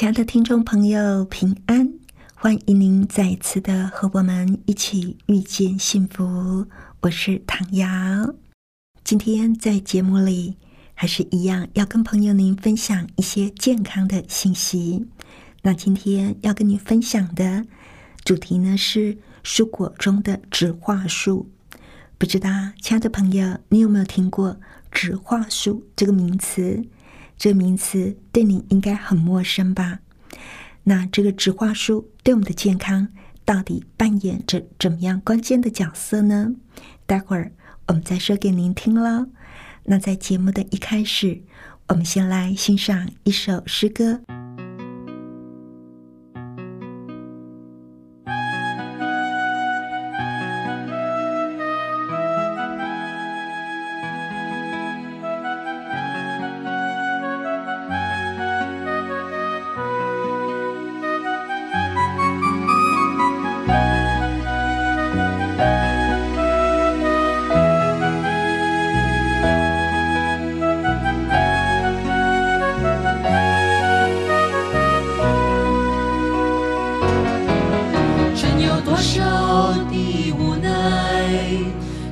亲爱的听众朋友，平安！欢迎您再次的和我们一起遇见幸福。我是唐瑶，今天在节目里。还是一样，要跟朋友您分享一些健康的信息。那今天要跟您分享的主题呢是蔬果中的植化素。不知道，亲爱的朋友，你有没有听过植化素这个名词？这名词对你应该很陌生吧？那这个植化素对我们的健康到底扮演着怎么样关键的角色呢？待会儿我们再说给您听喽。那在节目的一开始，我们先来欣赏一首诗歌。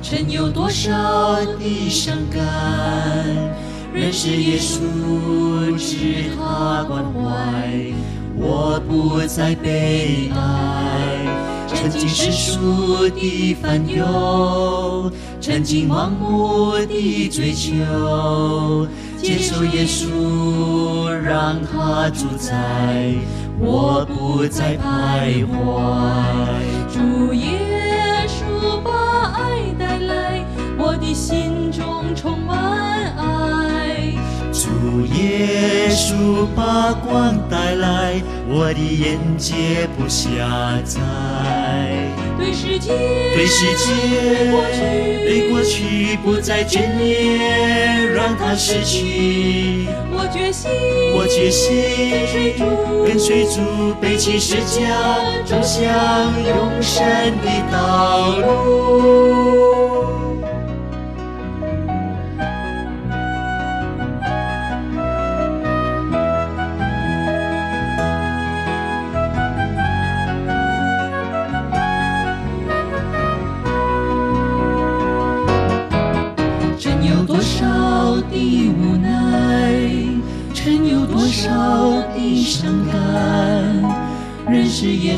曾有多少的伤感，认识耶稣知他关怀，我不再悲哀。曾经世俗的烦忧，曾经盲目的追求，接受耶稣，让他主宰，我不再徘徊。主耶心中充满爱。主耶稣把光带来，我的眼界不狭窄。对世界，对世界，对过去不再眷恋，让它逝去。我决心，我决心跟随主，跟随主，背起十字架，走向永生的道路。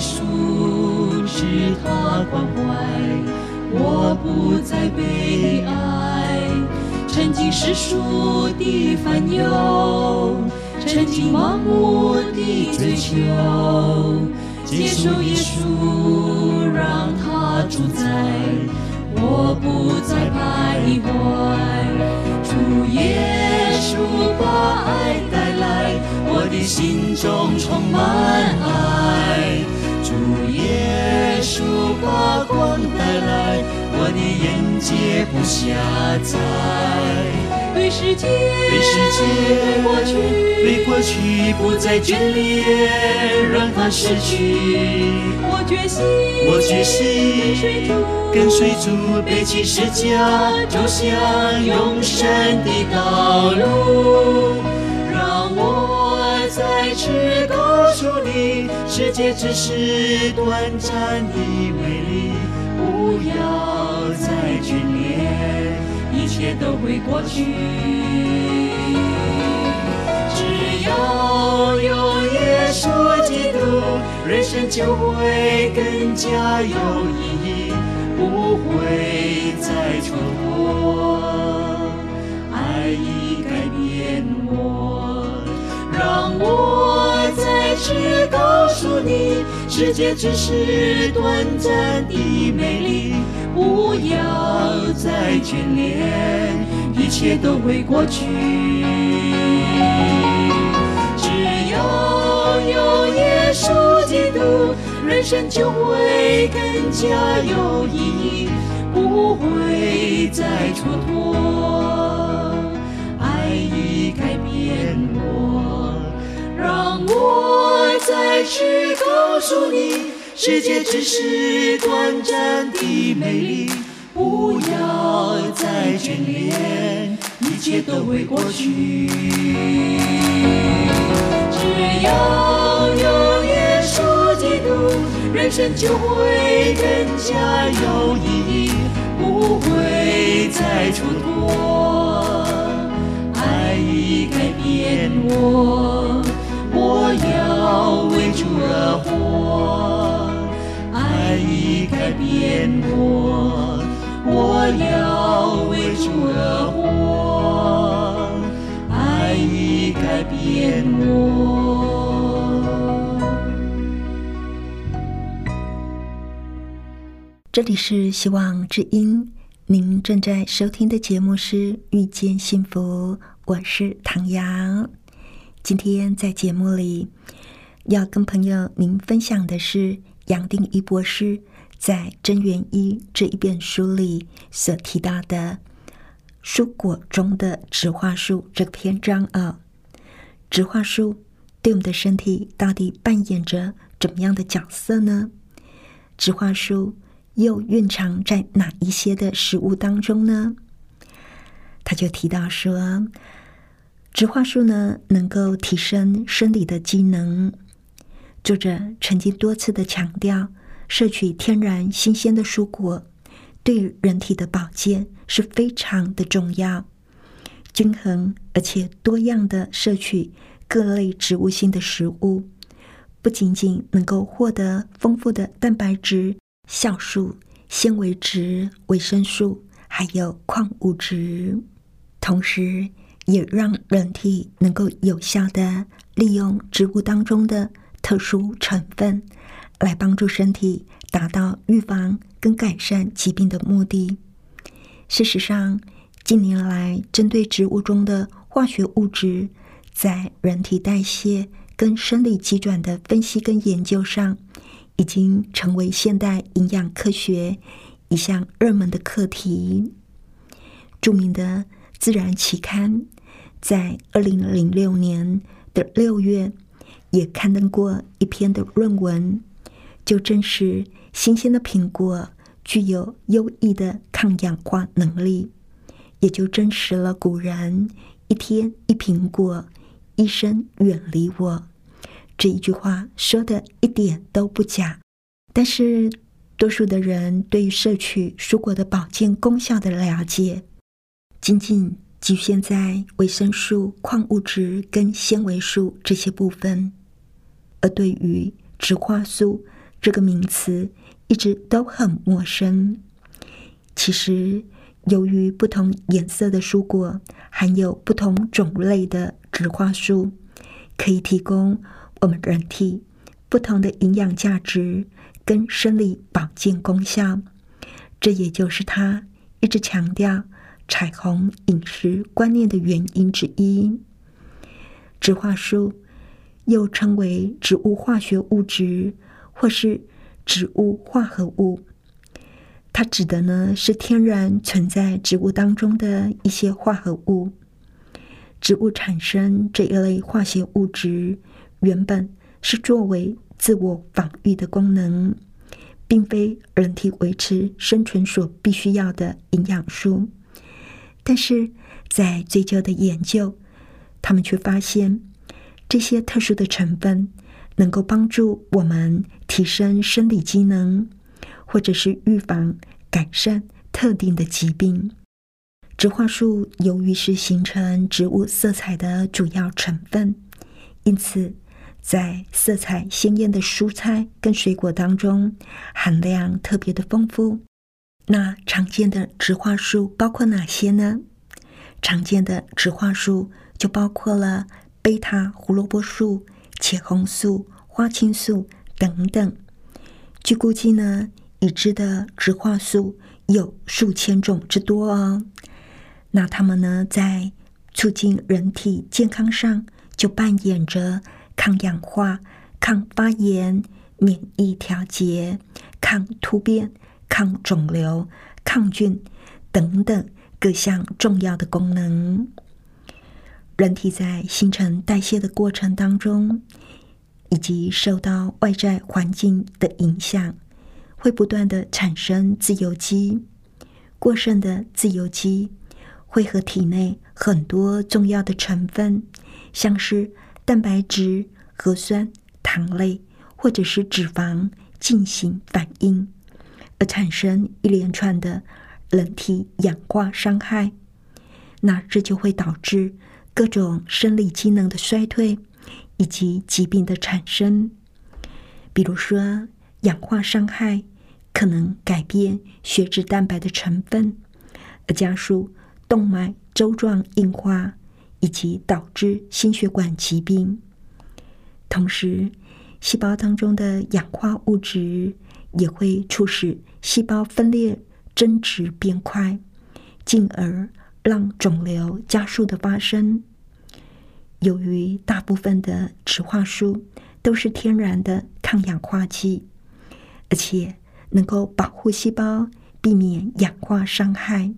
稣知他关怀，我不再悲哀。曾经世俗的烦忧，曾经盲目的追求，接受耶稣让他主宰，我不再徘徊。主耶稣把爱带来，我的心中充满爱。主耶稣把光带来，我的眼界不狭窄。对世界，对世界，对过去，对过去不再眷恋，让它逝去。我决心，我决心，跟随主，跟随主，背起十字架，走向永生的道路。让我再次告诉你。世界只是短暂的美丽，不要再眷恋，一切都会过去。只要有耶稣基督，人生就会更加有意义，不会再错过。让我。再次告诉你，世界只是短暂的美丽，不要再眷恋，一切都会过去。只要有耶稣基督。人生就会更加有意义，不会再蹉跎。爱已改变，让我再次告诉你，世界只是短暂的美丽，不要再眷恋，一切都会过去。只要有耶稣基督，人生就会更加有意义，不会再蹉跎。爱已改变我，我要为主而活。爱已改变我，我要为主而活。爱已改变我。这里是希望之音，您正在收听的节目是《遇见幸福》，我是唐阳。今天在节目里要跟朋友您分享的是杨定一博士在《真元一》这一本书里所提到的蔬果中的植化素这个篇章啊。植化素对我们的身体到底扮演着怎么样的角色呢？植化素。又蕴藏在哪一些的食物当中呢？他就提到说，植化素呢能够提升生理的机能。作者曾经多次的强调，摄取天然新鲜的蔬果对人体的保健是非常的重要。均衡而且多样的摄取各类植物性的食物，不仅仅能够获得丰富的蛋白质。酵素、纤维质、维生素，还有矿物质，同时也让人体能够有效的利用植物当中的特殊成分，来帮助身体达到预防跟改善疾病的目的。事实上，近年来针对植物中的化学物质在人体代谢跟生理机转的分析跟研究上。已经成为现代营养科学一项热门的课题。著名的《自然》期刊在二零零六年的六月也刊登过一篇的论文，就证实新鲜的苹果具有优异的抗氧化能力，也就证实了古人“一天一苹果，医生远离我”。这一句话说的一点都不假，但是多数的人对于摄取蔬果的保健功效的了解，仅仅局限在维生素、矿物质跟纤维素这些部分，而对于植化素这个名词一直都很陌生。其实，由于不同颜色的蔬果含有不同种类的植化素，可以提供。我们人体不同的营养价值跟生理保健功效，这也就是他一直强调彩虹饮食观念的原因之一。植化素又称为植物化学物质或是植物化合物，它指的呢是天然存在植物当中的一些化合物。植物产生这一类化学物质。原本是作为自我防御的功能，并非人体维持生存所必须要的营养素。但是在追究的研究，他们却发现这些特殊的成分能够帮助我们提升生理机能，或者是预防、改善特定的疾病。植化素由于是形成植物色彩的主要成分，因此。在色彩鲜艳的蔬菜跟水果当中，含量特别的丰富。那常见的植化素包括哪些呢？常见的植化素就包括了贝塔胡萝卜素、茄红素、花青素等等。据估计呢，已知的植化素有数千种之多哦。那它们呢，在促进人体健康上就扮演着。抗氧化、抗发炎、免疫调节、抗突变、抗肿瘤、抗菌等等各项重要的功能。人体在新陈代谢的过程当中，以及受到外在环境的影响，会不断的产生自由基。过剩的自由基会和体内很多重要的成分，像是蛋白质、核酸、糖类或者是脂肪进行反应，而产生一连串的人体氧化伤害。那这就会导致。各种生理机能的衰退以及疾病的产生，比如说氧化伤害可能改变血脂蛋白的成分，而加速动脉粥状硬化，以及导致心血管疾病。同时，细胞当中的氧化物质也会促使细胞分裂增殖变快，进而。让肿瘤加速的发生。由于大部分的植化素都是天然的抗氧化剂，而且能够保护细胞避免氧化伤害，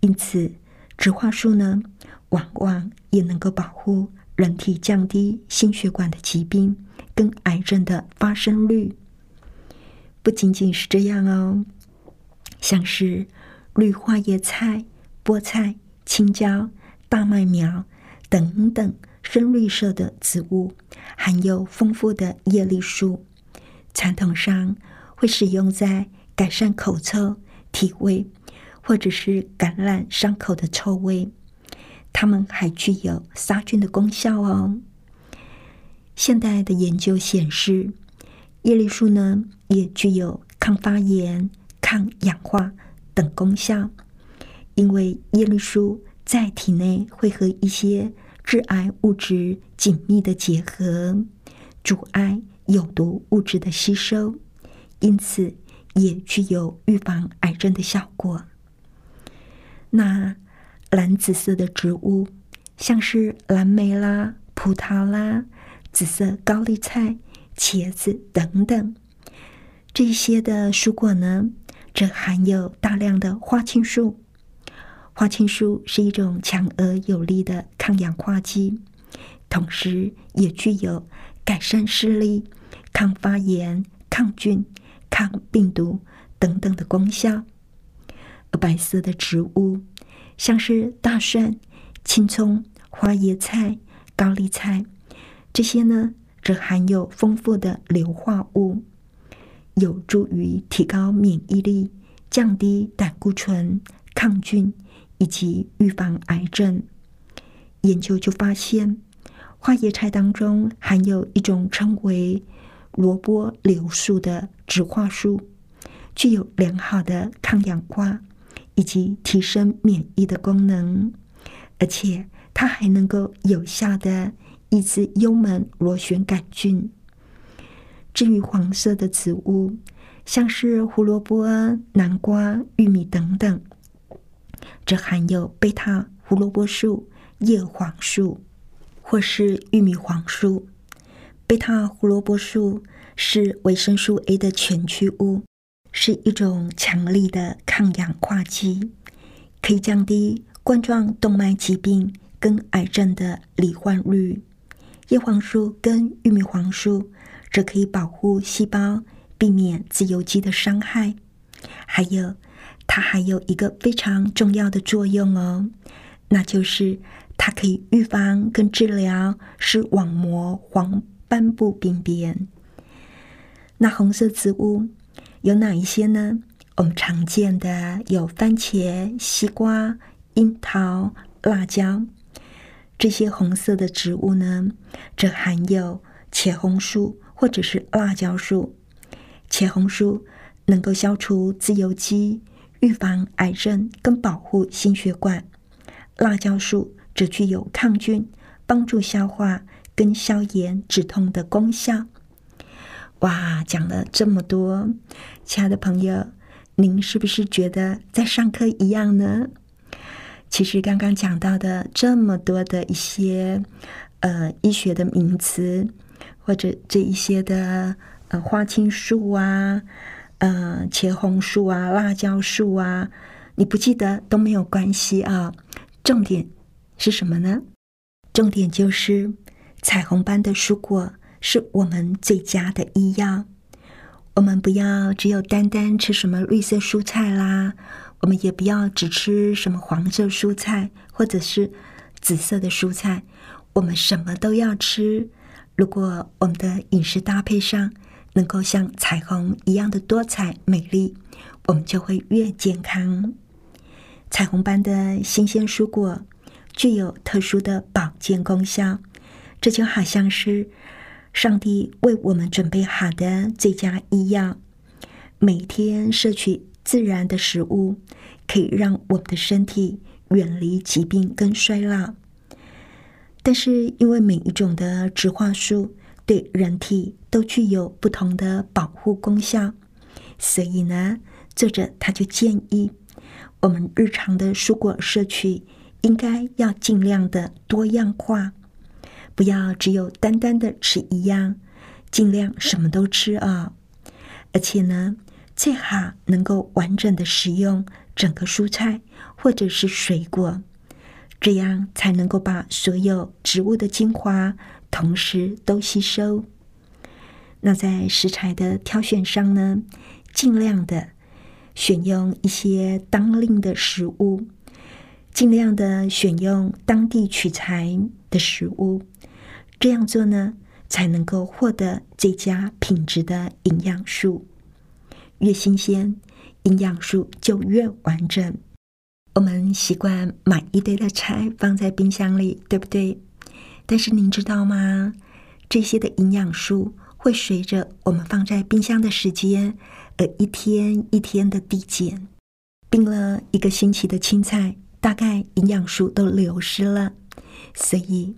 因此植化素呢，往往也能够保护人体降低心血管的疾病跟癌症的发生率。不仅仅是这样哦，像是绿花叶菜。菠菜、青椒、大麦苗等等深绿色的植物，含有丰富的叶绿素，传统上会使用在改善口臭、体味，或者是感染伤口的臭味。它们还具有杀菌的功效哦。现代的研究显示，叶绿素呢也具有抗发炎、抗氧化等功效。因为叶绿素在体内会和一些致癌物质紧密的结合，阻碍有毒物质的吸收，因此也具有预防癌症的效果。那蓝紫色的植物，像是蓝莓啦、葡萄啦、紫色高丽菜、茄子等等，这些的蔬果呢，则含有大量的花青素。花青素是一种强而有力的抗氧化剂，同时也具有改善视力、抗发炎、抗菌、抗病毒等等的功效。而白色的植物，像是大蒜、青葱、花椰菜、高丽菜，这些呢，则含有丰富的硫化物，有助于提高免疫力、降低胆固醇、抗菌。以及预防癌症，研究就发现，花椰菜当中含有一种称为萝卜硫素的植化素，具有良好的抗氧化以及提升免疫的功能，而且它还能够有效的抑制幽门螺旋杆菌。至于黄色的植物，像是胡萝卜、南瓜、玉米等等。则含有贝塔胡萝卜素、叶黄素或是玉米黄素。贝塔胡萝卜素是维生素 A 的前驱物，是一种强力的抗氧化剂，可以降低冠状动脉疾病跟癌症的罹患率。叶黄素跟玉米黄素则可以保护细胞，避免自由基的伤害，还有。它还有一个非常重要的作用哦，那就是它可以预防跟治疗视网膜黄斑部病变。那红色植物有哪一些呢？我们常见的有番茄、西瓜、樱桃、辣椒。这些红色的植物呢，则含有茄红素或者是辣椒素。茄红素能够消除自由基。预防癌症跟保护心血管，辣椒素则具有抗菌、帮助消化跟消炎止痛的功效。哇，讲了这么多，亲爱的朋友，您是不是觉得在上课一样呢？其实刚刚讲到的这么多的一些呃医学的名词，或者这一些的呃花青素啊、呃茄红素啊、辣椒素啊，你不记得都没有关系啊。重点是什么呢？重点就是彩虹般的蔬果是我们最佳的医药。我们不要只有单单吃什么绿色蔬菜啦，我们也不要只吃什么黄色蔬菜或者是紫色的蔬菜，我们什么都要吃。如果我们的饮食搭配上能够像彩虹一样的多彩美丽，我们就会越健康。彩虹般的新鲜蔬果具有特殊的保健功效，这就好像是。上帝为我们准备好的最佳医药，每天摄取自然的食物，可以让我们的身体远离疾病跟衰老。但是，因为每一种的植化素对人体都具有不同的保护功效，所以呢，作者他就建议我们日常的蔬果摄取应该要尽量的多样化。不要只有单单的吃一样，尽量什么都吃啊！而且呢，最好能够完整的食用整个蔬菜或者是水果，这样才能够把所有植物的精华同时都吸收。那在食材的挑选上呢，尽量的选用一些当令的食物，尽量的选用当地取材的食物。这样做呢，才能够获得最佳品质的营养素。越新鲜，营养素就越完整。我们习惯买一堆的菜放在冰箱里，对不对？但是您知道吗？这些的营养素会随着我们放在冰箱的时间而一天一天的递减。冰了一个星期的青菜，大概营养素都流失了。所以。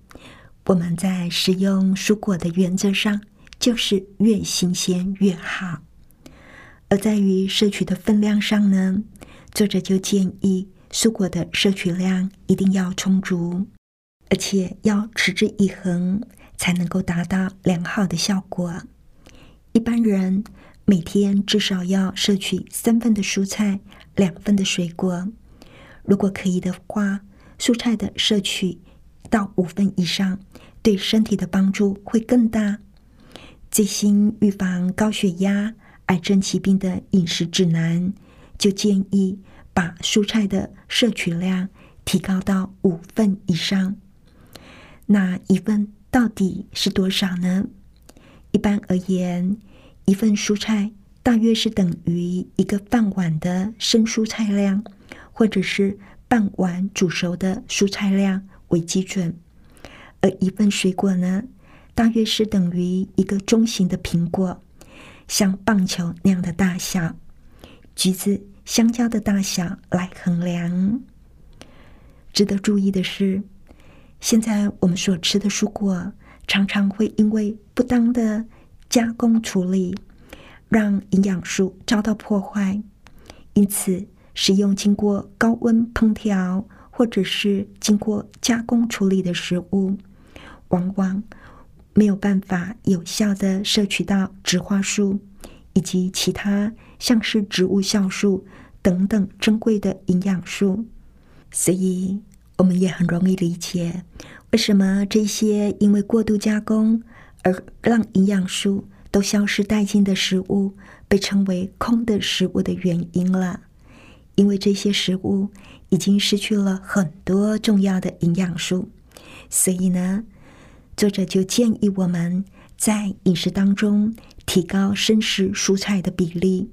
我们在食用蔬果的原则上，就是越新鲜越好。而在于摄取的分量上呢，作者就建议蔬果的摄取量一定要充足，而且要持之以恒，才能够达到良好的效果。一般人每天至少要摄取三份的蔬菜，两份的水果。如果可以的话，蔬菜的摄取。到五分以上，对身体的帮助会更大。最新预防高血压、癌症疾病的饮食指南就建议把蔬菜的摄取量提高到五份以上。那一份到底是多少呢？一般而言，一份蔬菜大约是等于一个饭碗的生蔬菜量，或者是半碗煮熟的蔬菜量。为基准，而一份水果呢，大约是等于一个中型的苹果，像棒球那样的大小；橘子、香蕉的大小来衡量。值得注意的是，现在我们所吃的蔬果常常会因为不当的加工处理，让营养素遭到破坏，因此使用经过高温烹调。或者是经过加工处理的食物，往往没有办法有效的摄取到植化素以及其他像是植物酵素等等珍贵的营养素，所以我们也很容易理解为什么这些因为过度加工而让营养素都消失殆尽的食物被称为“空的食物”的原因了，因为这些食物。已经失去了很多重要的营养素，所以呢，作者就建议我们在饮食当中提高生食蔬菜的比例，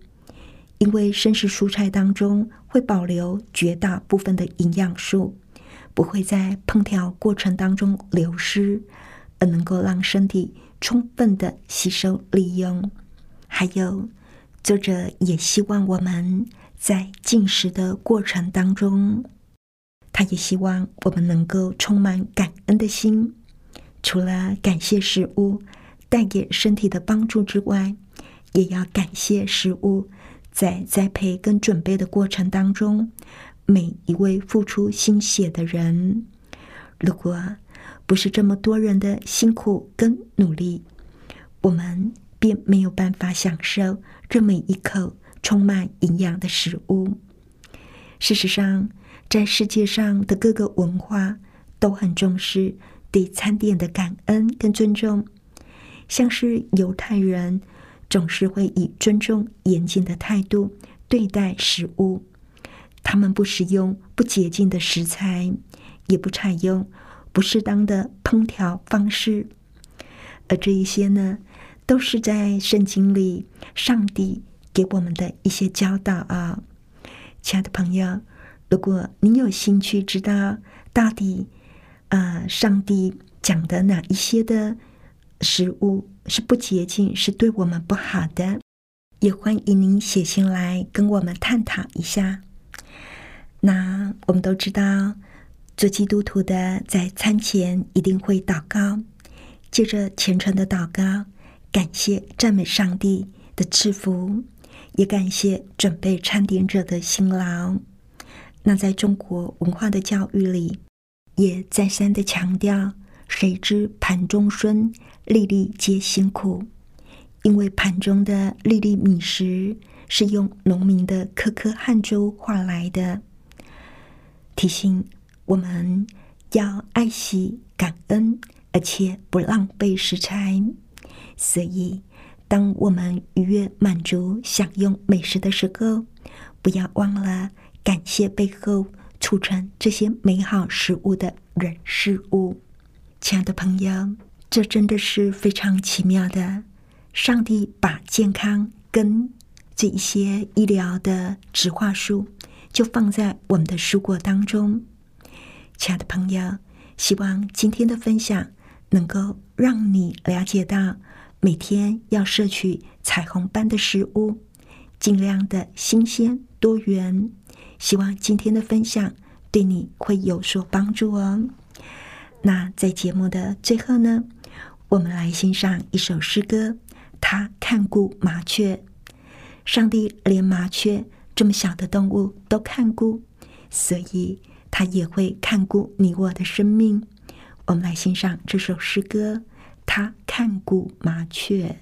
因为生食蔬菜当中会保留绝大部分的营养素，不会在烹调过程当中流失，而能够让身体充分的吸收利用。还有，作者也希望我们。在进食的过程当中，他也希望我们能够充满感恩的心。除了感谢食物带给身体的帮助之外，也要感谢食物在栽培跟准备的过程当中每一位付出心血的人。如果不是这么多人的辛苦跟努力，我们便没有办法享受这每一口充满营养的食物。事实上，在世界上的各个文化都很重视对餐点的感恩跟尊重，像是犹太人总是会以尊重严谨的态度对待食物，他们不使用不洁净的食材，也不采用不适当的烹调方式，而这一些呢？都是在圣经里，上帝给我们的一些教导啊，亲爱的朋友，如果您有兴趣知道到底，呃，上帝讲的哪一些的食物是不洁净，是对我们不好的，也欢迎您写信来跟我们探讨一下。那我们都知道，做基督徒的在餐前一定会祷告，借着虔诚的祷告。感谢赞美上帝的赐福，也感谢准备餐点者的辛劳。那在中国文化的教育里，也再三的强调：谁知盘中飧，粒粒皆辛苦。因为盘中的粒粒米食是用农民的颗颗汗珠换来的，提醒我们要爱惜、感恩，而且不浪费食材。所以，当我们愉悦、满足、享用美食的时候，不要忘了感谢背后促成这些美好食物的人事物。亲爱的朋友，这真的是非常奇妙的。上帝把健康跟这一些医疗的植化素，就放在我们的蔬果当中。亲爱的朋友，希望今天的分享能够让你了解到。每天要摄取彩虹般的食物，尽量的新鲜多元。希望今天的分享对你会有所帮助哦。那在节目的最后呢，我们来欣赏一首诗歌。他看顾麻雀，上帝连麻雀这么小的动物都看顾，所以他也会看顾你我的生命。我们来欣赏这首诗歌。他看顾麻雀。